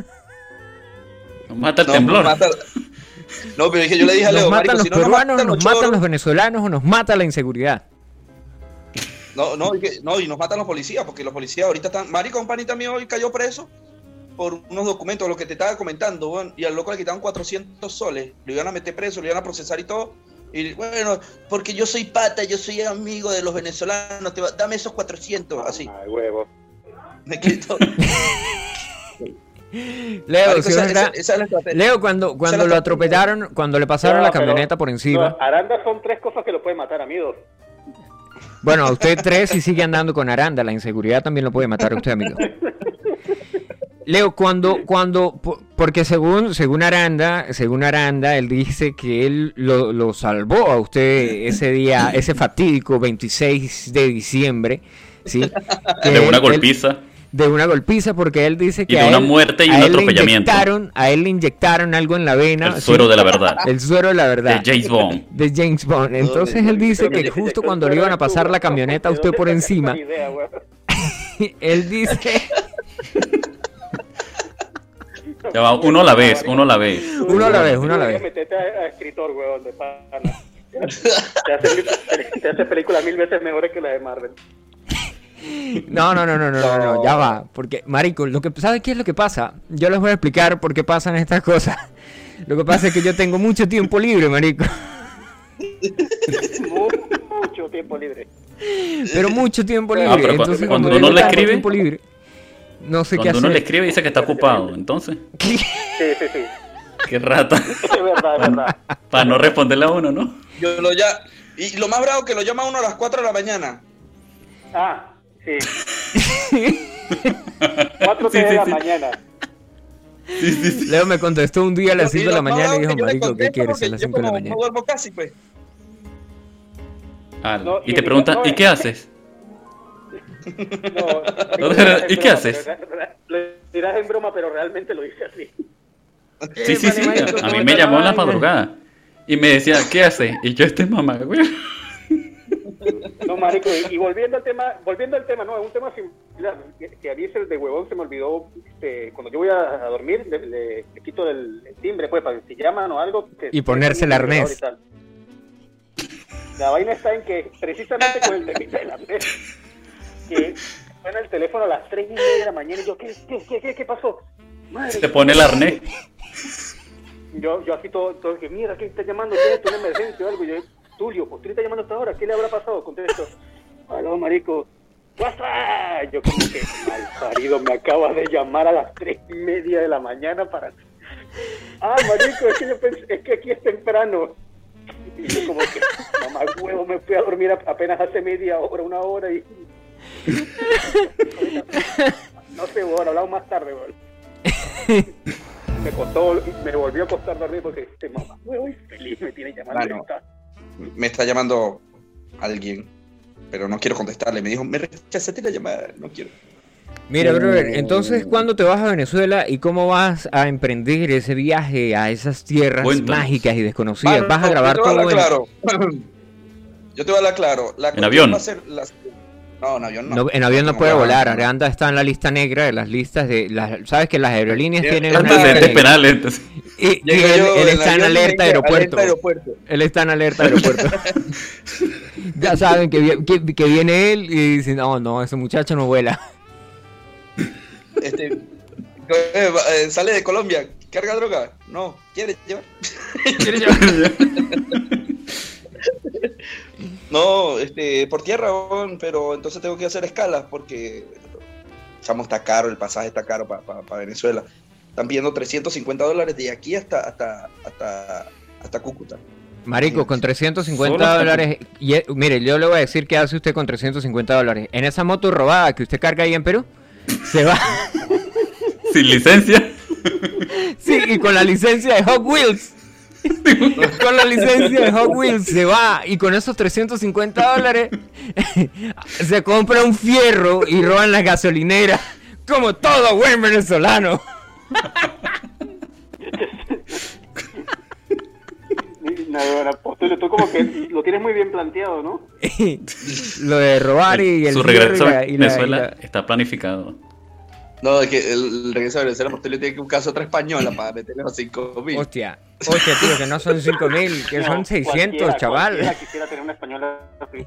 B: Nos mata el
C: No,
B: temblor.
C: mata- No, pero dije, yo le dije a
A: Nos
C: Leo,
A: matan
C: marico,
A: los
C: si no nos
A: peruanos,
C: matan
A: nos
C: los
A: matan los venezolanos o nos mata la inseguridad.
C: No, no, y que- no, y nos matan los policías, porque los policías ahorita están. Marico, un panita mío hoy cayó preso por unos documentos, lo que te estaba comentando, weón, y al loco le quitaron 400 soles, lo iban a meter preso, lo iban a procesar y todo. Y bueno, porque yo soy pata, yo soy amigo de los venezolanos, te va- dame esos 400, así.
D: Ay, huevo.
C: Me quito.
A: Leo,
C: Marico,
A: si es
C: esa,
A: verdad-
C: esa- esa es la estrategia.
A: Leo, cuando, cuando lo atropellaron, cuando le pasaron
D: No,
A: la
D: pero-
A: camioneta por encima.
D: No, Aranda son tres cosas que lo pueden matar a mí dos.
A: Bueno, a usted tres y sigue andando con Aranda. La inseguridad también lo puede matar a usted, amigo. Leo, cuando, cuando, po- porque según, según Aranda, según Aranda, él dice que él lo, lo salvó a usted ese día, ese fatídico 26 de diciembre, ¿sí? Que
B: De una
A: él-
B: golpiza.
A: de una golpiza porque él dice que
B: Y de
A: a
B: una
A: él-
B: muerte y un atropellamiento.
A: inyectaron- a él le inyectaron algo en la vena.
B: El
A: ¿sí?
B: suero de la verdad.
A: El suero de la
B: De
A: verdad.
B: James Bond.
A: de James Bond. Entonces él dice que justo cuando le iban a pasar la camioneta a usted por encima, él dice,
B: Ya va, uno a la vez, uno a la vez.
A: Uno a la vez, uno a la vez.
D: Metete a, a escritor, weón, de pana. Te hace, te hace películas mil veces mejores que la de Marvel.
A: no, no, no, no, no, no, no, ya va, porque marico, lo que ¿sabes qué es lo que pasa? Yo les voy a explicar por qué pasan estas cosas. Lo que pasa es que yo tengo mucho tiempo libre, marico,
D: Mucho tiempo libre.
A: pero mucho tiempo
B: Ah,
A: libre.
B: pero
A: Entonces
B: cuando
A: tengo
B: uno le escribe-
A: tiempo libre, no sé qué
B: Cuando uno le
A: hacer.
B: escribe dice que está ocupado. Entonces,
D: Sí, sí, sí.
B: qué rata.
D: Es verdad, es verdad.
B: Para no responderle a uno, ¿no?
C: Yo lo ya. Y lo más bravo que lo llama uno a las 4 de la mañana.
D: Ah, sí. 4
B: Sí,
D: de
B: sí,
D: la
B: sí.
D: mañana.
A: Leo me contestó un día a las
C: Y
A: 5 de la mañana y dijo, marico, ¿qué quieres a las
C: yo
A: 5 de la mañana?
C: No duermo casi, pues.
B: Ah,
D: No,
B: y
D: y
B: te
D: el-
B: pregunta,
D: no,
B: ¿y qué haces?
D: No,
B: ¿Y qué haces?
D: Lo dirás en broma, pero realmente lo dice así.
B: Sí, sí, sí.
A: marico,
B: A mí
A: ¿cómo
B: me llamó en la madrugada. Y me decía, ¿qué haces? Y yo, este mamá, güey.
D: No, marico, y, y volviendo al tema, volviendo al tema, no, es un tema similar, que, que a mí ese de huevón se me olvidó, este, cuando yo voy a, a dormir, le, le- le quito el, el timbre, pues, para que si llaman o algo. que-
A: Y ponerse el arnés.
D: La vaina está en que, precisamente con el temita del arnés, que suena el teléfono a las 3 y media de la mañana y yo, ¿qué, qué, qué, qué, qué pasó? Madre,
B: Se pone el arnés.
D: yo, yo así todo, todo que mira, ¿qué está llamando? ¿Qué es? ¿Una emergencia o algo? Y yo Postulio, Postulio está llamando hasta ahora, ¿qué le habrá pasado? Contesto, aló, marico, WhatsApp. Yo como que, mal parido, me acaba de llamar a las tres y media de la mañana para... Ah, marico, es que, yo pensé- es que aquí es temprano. Y yo como que, mamá huevo, me fui a dormir apenas hace media hora, una hora y... No sé, weón, hablamos más tarde, weón. Me costó, me volvió a costar dormir porque este mamá y feliz me tiene llamando.
C: Me está llamando alguien, pero no quiero contestarle. Me dijo, me rechazaste la llamada, no quiero.
A: Mira, brother, entonces, ¿cuándo te vas a Venezuela y cómo vas a emprender ese viaje a esas tierras
B: Cuéntanos.
A: mágicas y desconocidas? ¿Vas a grabar
C: yo te voy
A: todo en...
C: claro. Yo te voy a hablar claro. La cuestión
B: avión?
C: va a ser la- No, en avión no.
A: No, en avión no puede volar. Aranda está en la lista negra de las listas de... Las, ¿Sabes que las aerolíneas
C: Bien,
A: tienen una lista
B: Antecedentes
A: negra?
B: penales. entonces.
A: Y, y él,
C: yo
A: él
C: en
A: está en alerta aeropuerto.
C: alerta aeropuerto.
A: Él está en alerta aeropuerto. ya saben que, vi- que, que viene él y dicen, no, no, ese muchacho no vuela.
C: Este, eh, eh, sale de Colombia, carga droga. No, ¿quiere llevar? No, este, por tierra, pero entonces tengo que hacer escalas porque chamo está caro, el pasaje está caro para Venezuela. Están pidiendo 350 dólares de aquí hasta hasta hasta hasta Cúcuta.
A: Marico, con 350
B: Solo hasta
A: dólares. Y, eh, mire, yo le voy a decir qué hace usted con 350 dólares. En esa moto robada que usted carga ahí en Perú, se va.
B: Sin licencia.
A: sí, y con la licencia de Hot Wheels. con la licencia de Hot Wheels se va. Y con esos 350 dólares se compra un fierro y roban la gasolinera. Como todo buen venezolano.
D: No, no, Postulio, tú como que lo tienes muy bien planteado, ¿no?
A: Lo de robar y el
B: Su regreso a
A: la- y la- y
B: Venezuela
A: la-
B: está planificado.
C: No, es que el, el regreso a Venezuela, usted le tiene que buscar otra española para meterle los 5 mil.
A: Hostia, hostia, tío, que no son 5000, que
D: No,
A: son 600,
D: cualquiera-
A: chaval.
D: cualquiera quisiera tener una española así.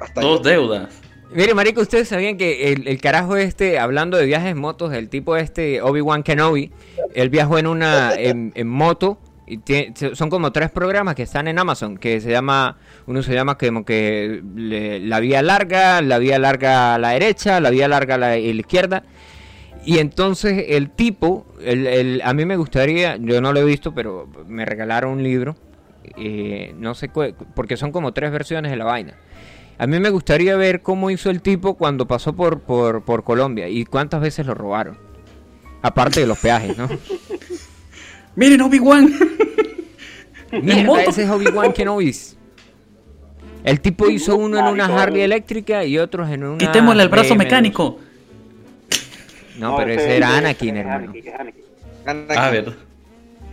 C: Hasta
B: Dos
C: yo.
B: deudas.
A: Mire, marico, ustedes sabían que el, el carajo este, hablando de viajes en motos, el tipo este, Obi-Wan Kenobi, él viajó en una, en, en moto, son como tres programas que están en Amazon, que se llama, uno se llama como que la vía larga, la vía larga a la derecha, la vía larga a la, izquierda, y entonces el tipo, el, a mí me gustaría, yo no lo he visto, pero me regalaron un libro, eh, no sé, porque son como tres versiones de la vaina. A mí me gustaría ver cómo hizo el tipo cuando pasó por, por, por Colombia y cuántas veces lo robaron. Aparte de los peajes, ¿no?
B: Miren, Obi-Wan.
A: Ese es Obi-Wan Kenobi. El tipo hizo uno en una. Harley eléctrica y otros en una...
B: Quitémosle el brazo
A: BMW.
B: mecánico.
A: No, pero ese era Anakin, hermano.
D: Anakin, Anakin.
C: Anakin.
B: Ah, verdad.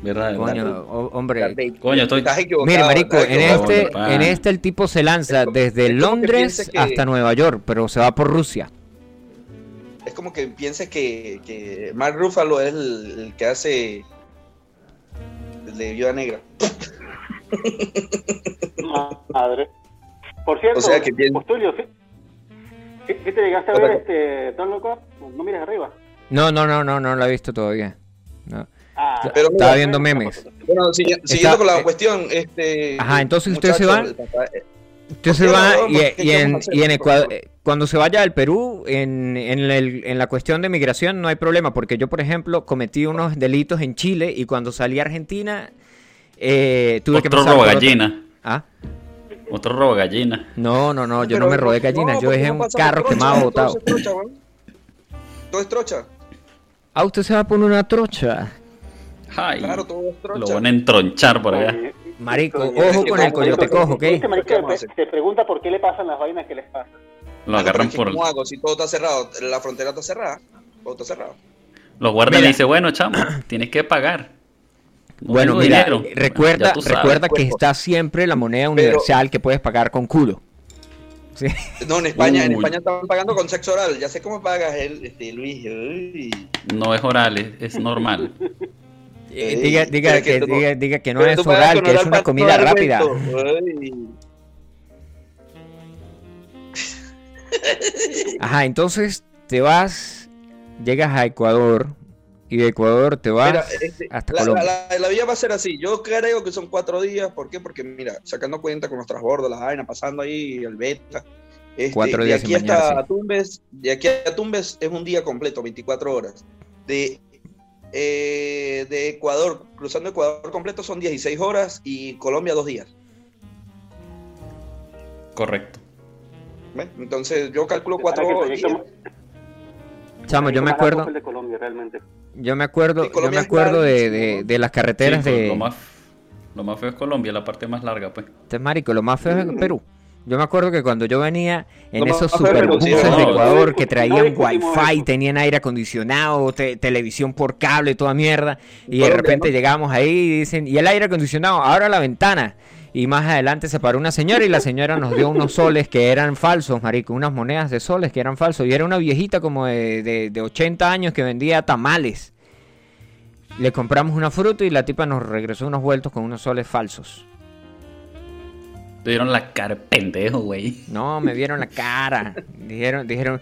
B: Verdad.
A: Coño, hombre.
B: Coño, estoy-
A: Mire, marico, en este, en este el tipo se lanza
C: Es como-
A: desde
C: que
A: Londres
C: que-
A: hasta Nueva York, pero se va por Rusia.
C: Es como que pienses que, que Mark Ruffalo es el, el que hace de Viuda Negra.
D: Madre. Por cierto,
C: O sea, que bien-
D: Postulio, ¿sí? ¿Sí, sí te llegaste a ver este Don Loco? No mires arriba.
A: No, no, no, no, no lo he visto todavía. No.
D: Ah,
C: Pero
A: Estaba
C: mira,
A: viendo memes.
C: Bueno, siguiendo con la cuestión, este.
A: Ajá, entonces usted se
C: muchacho,
A: va-
C: el papá- eh,
A: Usted se
C: ¿Por qué
A: va
C: no?
A: y,
C: ¿Por qué?
A: y
C: ¿Qué
A: en, y en Ecuador, eh, cuando se vaya al Perú, en, en, el- en la cuestión de migración no hay problema, porque yo, por ejemplo, cometí unos delitos en Chile y cuando salí a Argentina eh, tuve que
B: Otro
A: pasar otra-
B: gallina.
A: ¿Ah?
B: Otro robo gallina.
A: No, no, no, yo
C: Pero
A: no me robé gallinas, yo
C: porque
A: dejé
C: no
A: un carro
C: trocha,
A: quemado botado.
C: trocha. Todo es trocha.
A: Ah, usted se va a poner una trocha.
B: Ay,
C: Claro, todo es trocha.
B: lo van a entronchar por allá.
A: Marico, ojo
C: con
A: el
C: marico,
A: coyote cojo, ¿ok?
D: Este se pregunta por qué le pasan las vainas que les pasan.
B: Lo agarran
C: Pero es que
B: por.
C: ¿Cómo hago? Si todo está cerrado, la frontera está cerrada. Todo está cerrado.
B: Los guardan y
A: Mira.
B: dicen, bueno, chamo, tienes que pagar. No
A: Bueno, mira,
B: dinero.
A: recuerda, recuerda que está siempre la moneda
C: pero-
A: universal que puedes pagar con culo. Sí.
C: No, en España, en
B: Uy.
C: España están pagando con sexo oral. Ya sé cómo pagas el, este, Luis. Uy.
B: No es oral, es, es normal.
A: Eh, diga, diga, que,
C: no-
A: diga, diga que no
C: Pero
A: es oral, que es una comida rápida. Ajá, entonces te vas, llegas a Ecuador y de Ecuador te vas
C: Mira, este,
A: hasta
C: la,
A: Colombia.
C: la- la- la vía va a ser así. Yo creo que son cuatro días. ¿Por qué? Porque, mira, sacando cuenta con los transbordos, las vainas, pasando ahí el beta. este,
A: Cuatro
C: de
A: días
C: aquí
A: sin
C: hasta. Tumbes, de aquí a Tumbes es un día completo, 24 horas. De, eh, de Ecuador, cruzando Ecuador completo son 16 horas y Colombia dos días.
B: Correcto.
C: Entonces yo calculo cuatro días.
A: Chamo, yo me acuerdo,
D: de Colombia, realmente.
A: yo me acuerdo, yo me acuerdo de, de, las carreteras
B: Sí, pues,
A: de
B: Lo más, lo más feo es Colombia, la parte más larga, pues.
A: Este marico, lo más feo es Perú. Yo me acuerdo que cuando yo venía en esos superbuses
C: sí,
A: de
B: no,
A: Ecuador
D: no
A: que traían
D: no
A: wifi, tenían aire acondicionado, te- televisión por cable, toda mierda, y de repente
C: ¿no?
A: llegamos ahí y dicen, y el aire acondicionado, ahora la ventana. Y más adelante se paró una señora y la señora nos dio unos soles que eran falsos, marico, unas monedas de soles que eran falsos. Y era una viejita como de, de, de 80 años que vendía tamales. Le compramos una fruta y la tipa nos regresó unos vueltos con unos soles falsos.
B: Te dieron la cara de pendejo, güey.
A: No, me vieron la cara. Dijeron, dijeron,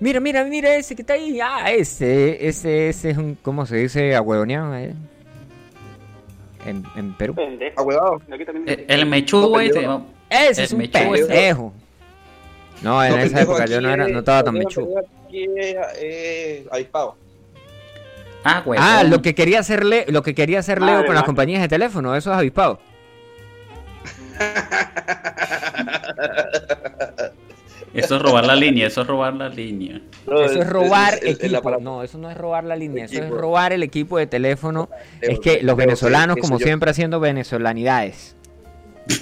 A: mira, mira, mira ese que está ahí. Ah, ese, ese, ese es un, ¿cómo se dice? Ahuevoneado eh? En, en Perú.
B: Eh, El mechudo, güey.
A: Ese
B: El
A: es un
B: mechudo.
A: pendejo. No, en
C: No,
A: esa época yo no, era, no estaba tan
C: pendejo,
A: mechudo.
C: Aquí es eh, avispado.
B: Ah, güey.
A: Ah, lo que quería hacer, Le- lo que quería hacer Leo
D: Madre
A: con las compañías de teléfono, eso es avispado.
B: Eso es robar la línea, eso es robar la línea.
A: Eso es robar
C: el- el- el
A: equipo. No, eso no es robar la línea, eso es robar el equipo de teléfono. Es que los venezolanos,
C: ¿qué- qué
A: como
C: yo?
A: siempre, haciendo venezolanidades.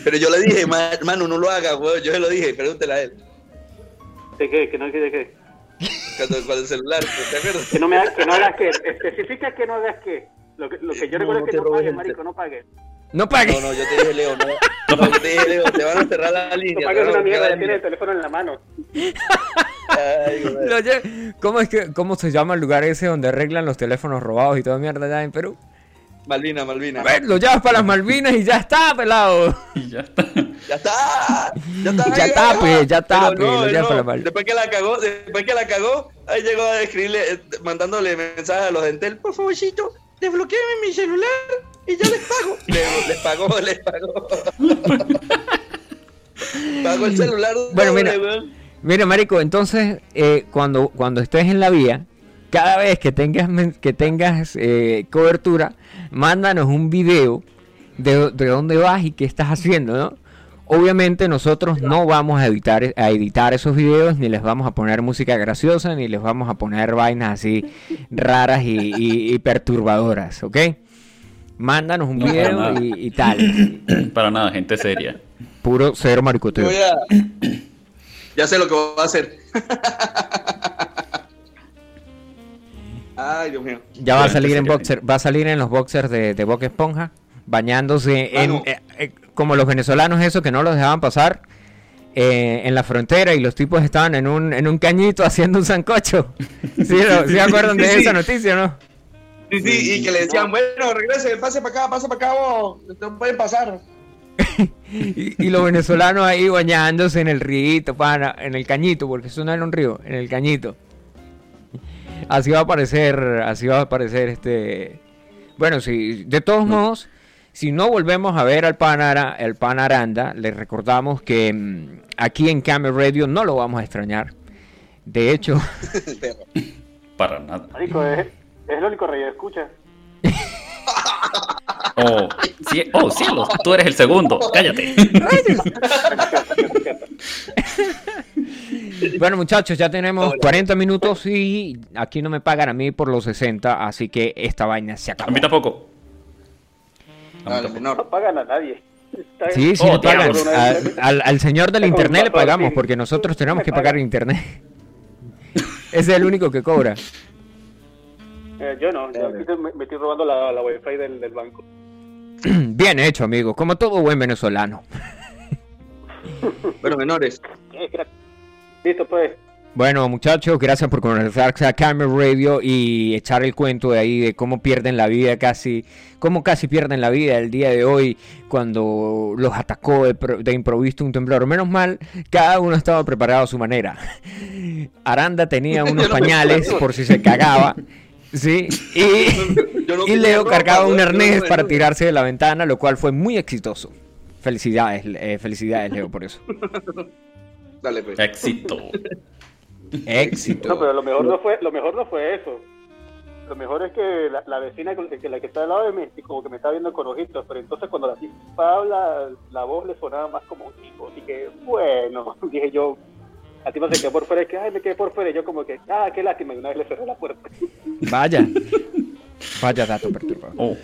C: Pero yo le dije, "Ma- Manu, no lo haga, weón. Yo se lo dije, pregúntele a él.
D: ¿De qué? ¿Que no, de qué?
C: Cuando, cuando el celular, ¿te acuerdas?
D: Que no, me hagas, que no hagas que. Especifica que no hagas que. Lo que, lo que yo
C: No,
D: recuerdo
C: no
D: es que
C: te
D: no
C: el
D: marico,
C: te-
D: no pagues.
A: No pagues.
C: No, no, yo te dije, Leo, no. No, yo te dije, Leo, te van a cerrar la
D: No
C: línea. te
D: pagues una mierda, tienes el teléfono en la mano.
C: Ay,
A: ¿Cómo es que cómo se llama el lugar ese donde arreglan los teléfonos robados y toda mierda allá en Perú?
C: Malvina, Malvina.
A: A ver, lo llevas para las Malvinas y ya está, pelado.
B: Y ya está.
C: Ya está. Ya está.
A: Ya está, pues, ya está, pues, lo para la Malvina.
C: Después que la cagó, después que la cagó, ahí llegó a escribirle, eh, mandándole mensajes a los de Entel, por favorcito, desbloqueame mi celular y ya les pago. Le- les pagó, les pagó. Pagó el celular.
A: Bueno,
C: doble,
A: mira. Mira, marico, entonces eh, cuando cuando estés en la vía, cada vez que tengas men- que tengas eh, cobertura, mándanos un video de, de dónde vas y qué estás haciendo, ¿no? Obviamente nosotros no vamos a editar, a editar esos videos, ni les vamos a poner música graciosa, ni les vamos a poner vainas así raras y, y- y perturbadoras, ¿ok? Mándanos un
B: No,
A: video y, y tal.
B: Para nada, gente seria.
A: Puro cero maricoteo.
C: a... Ya sé lo que voy a hacer. Ay, Dios mío.
A: Ya va a salir en boxer, va a salir en los boxers de, de Boca Esponja, bañándose en
C: Mano.
A: eh, eh, como los venezolanos esos que no los dejaban pasar eh, en la frontera y los tipos estaban en un, en un cañito haciendo un sancocho. ¿Sí, lo- sí se acuerdan de
C: Sí, sí.
A: esa noticia, no?
C: Sí, sí, y que le decían, bueno, regrese, pase para acá, pase para acá, vos, no pueden pasar.
A: Y, y los venezolanos ahí bañándose en el río, en el cañito, porque eso no era un río, en el cañito. Así va a aparecer, así va a aparecer este. Bueno, si de todos modos, si no volvemos a ver al Panara, el Pan Aranda, les recordamos que mm, aquí en Camel Radio no lo vamos a extrañar. De hecho.
B: Para nada.
D: Marico, es, es el único rey, escucha.
B: Oh, sí, oh, cielos, tú eres el segundo. Cállate.
A: bueno muchachos, ya tenemos 40 minutos y aquí no me pagan a mí por los 60, así que esta vaina se
B: A
A: acabó.
B: mí tampoco. Tampoco.
C: menor.
D: No pagan a nadie.
A: Sí, sí,
B: Oh,
A: le pagan.
B: diablo.
A: A- al, al señor del internet le pagamos porque nosotros tenemos que pagar internet. Ese es el único que cobra.
D: Eh, yo no, yo aquí me, me estoy robando la, la wifi del, del banco.
A: Bien hecho, amigo, como todo buen venezolano.
C: Bueno, menores.
D: Listo, pues.
A: Bueno, muchachos, gracias por conectarse a Camera Radio y echar el cuento de ahí de cómo pierden la vida casi, cómo casi pierden la vida el día de hoy cuando los atacó de, pro- de improviso un temblor. Menos mal, cada uno estaba preparado a su manera. Aranda tenía unos pañales por si se cagaba Sí, y,
C: no
A: y Leo cargaba un arnés para tirarse de la ventana, lo cual fue muy exitoso. Felicidades, eh, felicidades Leo por eso.
C: Dale, pues.
B: Éxito.
A: Éxito.
D: No, pero lo mejor no fue, lo mejor no fue eso. Lo mejor es que la, la vecina con- que la que está al lado de mí, y como que me está viendo con ojitos, pero entonces cuando la tipa habla, la voz le sonaba más como un tipo, así que bueno, dije yo, la tipa se quedó por fuera, y que ay me quedé por fuera, y yo como que, ah, qué lástima, y una vez le cerré la puerta.
A: Vaya. Vaya dato perturbador.
B: Oh.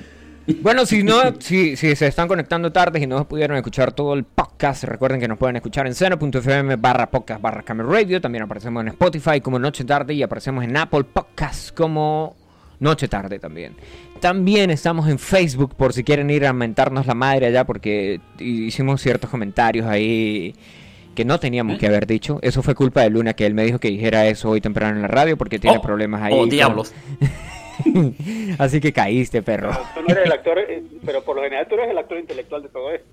A: Bueno, si no, si, si se están conectando tarde y no pudieron escuchar todo el podcast, recuerden que nos pueden escuchar en seno.fm barra podcast barra Camera Radio. También aparecemos en Spotify como Noche Tarde y aparecemos en Apple Podcast como Noche Tarde también. También estamos en Facebook por si quieren ir a mentarnos la madre allá porque hicimos ciertos comentarios ahí que no teníamos que haber dicho. Eso fue culpa de Luna que él me dijo que dijera eso hoy temprano en la radio porque tiene
B: Oh,
A: problemas ahí.
B: Oh,
A: con-
B: diablos.
A: Así que caíste, perro.
D: Tú no eres el actor, eh, pero por lo general tú eres el actor intelectual de todo esto.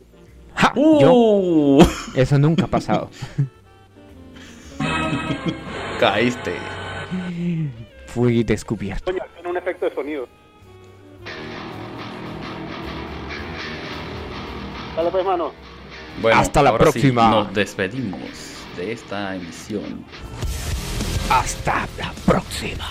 A: Ja, yo
B: Uh,
A: Eso nunca ha pasado.
B: caíste.
A: Fui descubierto.
D: Coño, tiene un efecto de sonido. Dale pues, mano.
B: Bueno,
A: Hasta la
B: sí,
A: próxima.
B: nos despedimos de esta emisión.
A: Hasta la próxima.